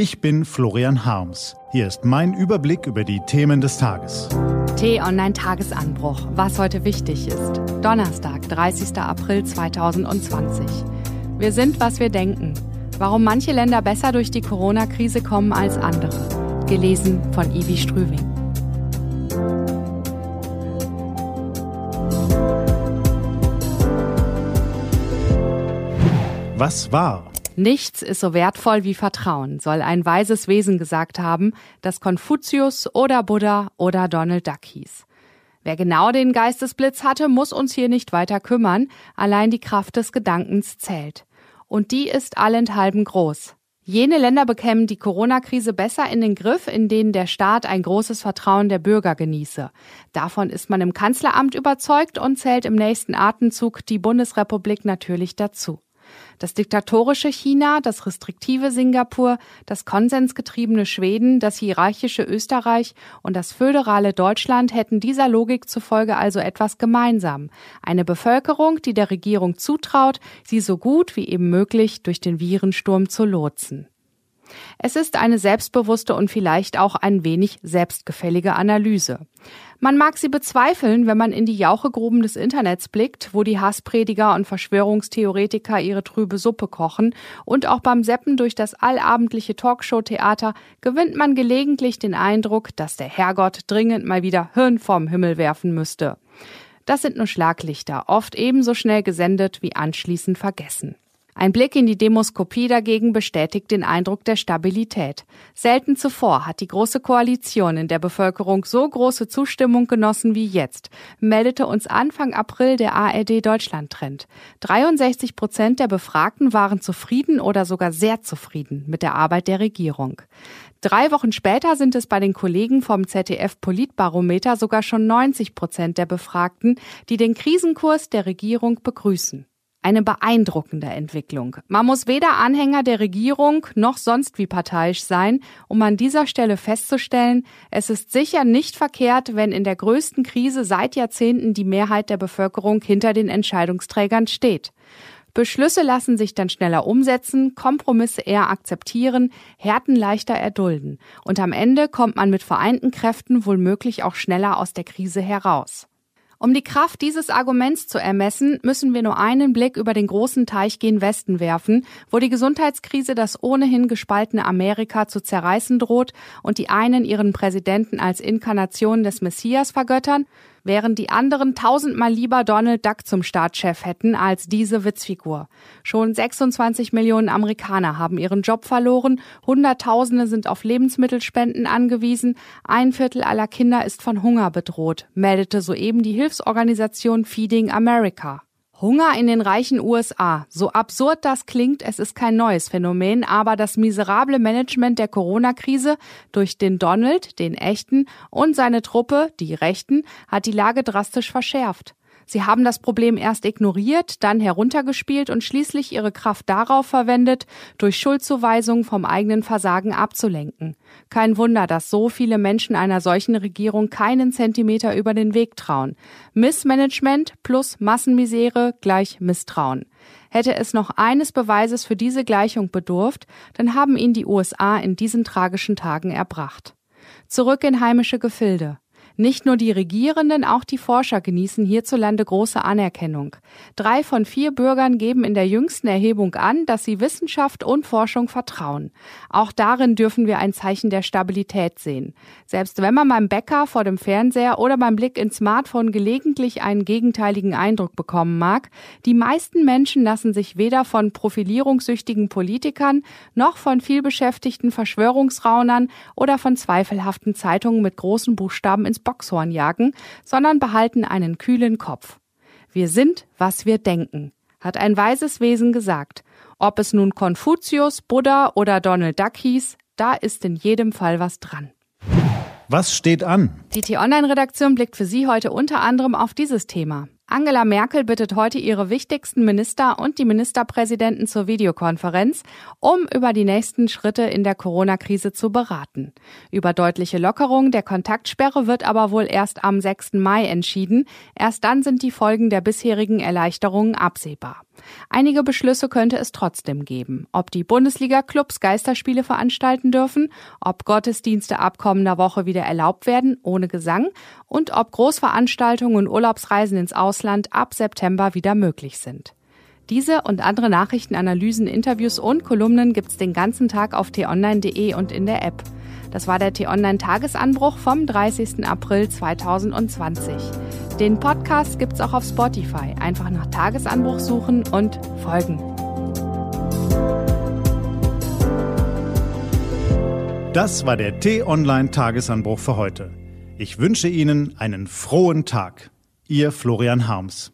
Ich bin Florian Harms. Hier ist mein Überblick über die Themen des Tages. T-Online-Tagesanbruch, was heute wichtig ist. Donnerstag, 30. April 2020. Wir sind, was wir denken. Warum manche Länder besser durch die Corona-Krise kommen als andere. Gelesen von Ivi Strüving. Was war? Nichts ist so wertvoll wie Vertrauen, soll ein weises Wesen gesagt haben, das Konfuzius oder Buddha oder Donald Duck hieß. Wer genau den Geistesblitz hatte, muss uns hier nicht weiter kümmern, allein die Kraft des Gedankens zählt. Und die ist allenthalben groß. Jene Länder bekämen die Corona-Krise besser in den Griff, in denen der Staat ein großes Vertrauen der Bürger genieße. Davon ist man im Kanzleramt überzeugt und zählt im nächsten Atemzug die Bundesrepublik natürlich dazu. Das diktatorische China, das restriktive Singapur, das konsensgetriebene Schweden, das hierarchische Österreich und das föderale Deutschland hätten dieser Logik zufolge also etwas gemeinsam. Eine Bevölkerung, die der Regierung zutraut, sie so gut wie eben möglich durch den Virensturm zu lotsen. Es ist eine selbstbewusste und vielleicht auch ein wenig selbstgefällige Analyse. Man mag sie bezweifeln, wenn man in die Jauchegruben des Internets blickt, wo die Hassprediger und Verschwörungstheoretiker ihre trübe Suppe kochen, und auch beim Seppen durch das allabendliche Talkshow-Theater gewinnt man gelegentlich den Eindruck, dass der Herrgott dringend mal wieder Hirn vom Himmel werfen müsste. Das sind nur Schlaglichter, oft ebenso schnell gesendet wie anschließend vergessen. Ein Blick in die Demoskopie dagegen bestätigt den Eindruck der Stabilität. Selten zuvor hat die Große Koalition in der Bevölkerung so große Zustimmung genossen wie jetzt, meldete uns Anfang April der ARD Deutschland Trend. 63 Prozent der Befragten waren zufrieden oder sogar sehr zufrieden mit der Arbeit der Regierung. Drei Wochen später sind es bei den Kollegen vom ZDF Politbarometer sogar schon 90 Prozent der Befragten, die den Krisenkurs der Regierung begrüßen. Eine beeindruckende Entwicklung. Man muss weder Anhänger der Regierung noch sonst wie parteiisch sein, um an dieser Stelle festzustellen, es ist sicher nicht verkehrt, wenn in der größten Krise seit Jahrzehnten die Mehrheit der Bevölkerung hinter den Entscheidungsträgern steht. Beschlüsse lassen sich dann schneller umsetzen, Kompromisse eher akzeptieren, Härten leichter erdulden. Und am Ende kommt man mit vereinten Kräften wohl möglich auch schneller aus der Krise heraus. Um die Kraft dieses Arguments zu ermessen, müssen wir nur einen Blick über den großen Teich gen Westen werfen, wo die Gesundheitskrise das ohnehin gespaltene Amerika zu zerreißen droht und die einen ihren Präsidenten als Inkarnation des Messias vergöttern während die anderen tausendmal lieber Donald Duck zum Staatschef hätten als diese Witzfigur. Schon 26 Millionen Amerikaner haben ihren Job verloren, Hunderttausende sind auf Lebensmittelspenden angewiesen, ein Viertel aller Kinder ist von Hunger bedroht, meldete soeben die Hilfsorganisation Feeding America. Hunger in den reichen USA. So absurd das klingt, es ist kein neues Phänomen, aber das miserable Management der Corona-Krise durch den Donald, den echten, und seine Truppe, die Rechten, hat die Lage drastisch verschärft. Sie haben das Problem erst ignoriert, dann heruntergespielt und schließlich ihre Kraft darauf verwendet, durch Schuldzuweisungen vom eigenen Versagen abzulenken. Kein Wunder, dass so viele Menschen einer solchen Regierung keinen Zentimeter über den Weg trauen. Missmanagement plus Massenmisere gleich Misstrauen. Hätte es noch eines Beweises für diese Gleichung bedurft, dann haben ihn die USA in diesen tragischen Tagen erbracht. Zurück in heimische Gefilde. Nicht nur die Regierenden, auch die Forscher genießen hierzulande große Anerkennung. Drei von vier Bürgern geben in der jüngsten Erhebung an, dass sie Wissenschaft und Forschung vertrauen. Auch darin dürfen wir ein Zeichen der Stabilität sehen. Selbst wenn man beim Bäcker vor dem Fernseher oder beim Blick ins Smartphone gelegentlich einen gegenteiligen Eindruck bekommen mag, die meisten Menschen lassen sich weder von profilierungssüchtigen Politikern noch von vielbeschäftigten Verschwörungsraunern oder von zweifelhaften Zeitungen mit großen Buchstaben ins Boxhorn jagen, sondern behalten einen kühlen Kopf. Wir sind, was wir denken, hat ein weises Wesen gesagt. Ob es nun Konfuzius, Buddha oder Donald Duck hieß, da ist in jedem Fall was dran. Was steht an? Die T-Online-Redaktion blickt für Sie heute unter anderem auf dieses Thema. Angela Merkel bittet heute ihre wichtigsten Minister und die Ministerpräsidenten zur Videokonferenz, um über die nächsten Schritte in der Corona-Krise zu beraten. Über deutliche Lockerung der Kontaktsperre wird aber wohl erst am 6. Mai entschieden. Erst dann sind die Folgen der bisherigen Erleichterungen absehbar. Einige Beschlüsse könnte es trotzdem geben. Ob die Bundesliga-Clubs Geisterspiele veranstalten dürfen, ob Gottesdienste ab kommender Woche wieder erlaubt werden, ohne Gesang, und ob Großveranstaltungen und Urlaubsreisen ins Ausland ab September wieder möglich sind. Diese und andere Nachrichten, Analysen, Interviews und Kolumnen gibt's den ganzen Tag auf t-online.de und in der App. Das war der T-Online-Tagesanbruch vom 30. April 2020. Den Podcast gibt's auch auf Spotify. Einfach nach Tagesanbruch suchen und folgen. Das war der T-Online-Tagesanbruch für heute. Ich wünsche Ihnen einen frohen Tag. Ihr Florian Harms.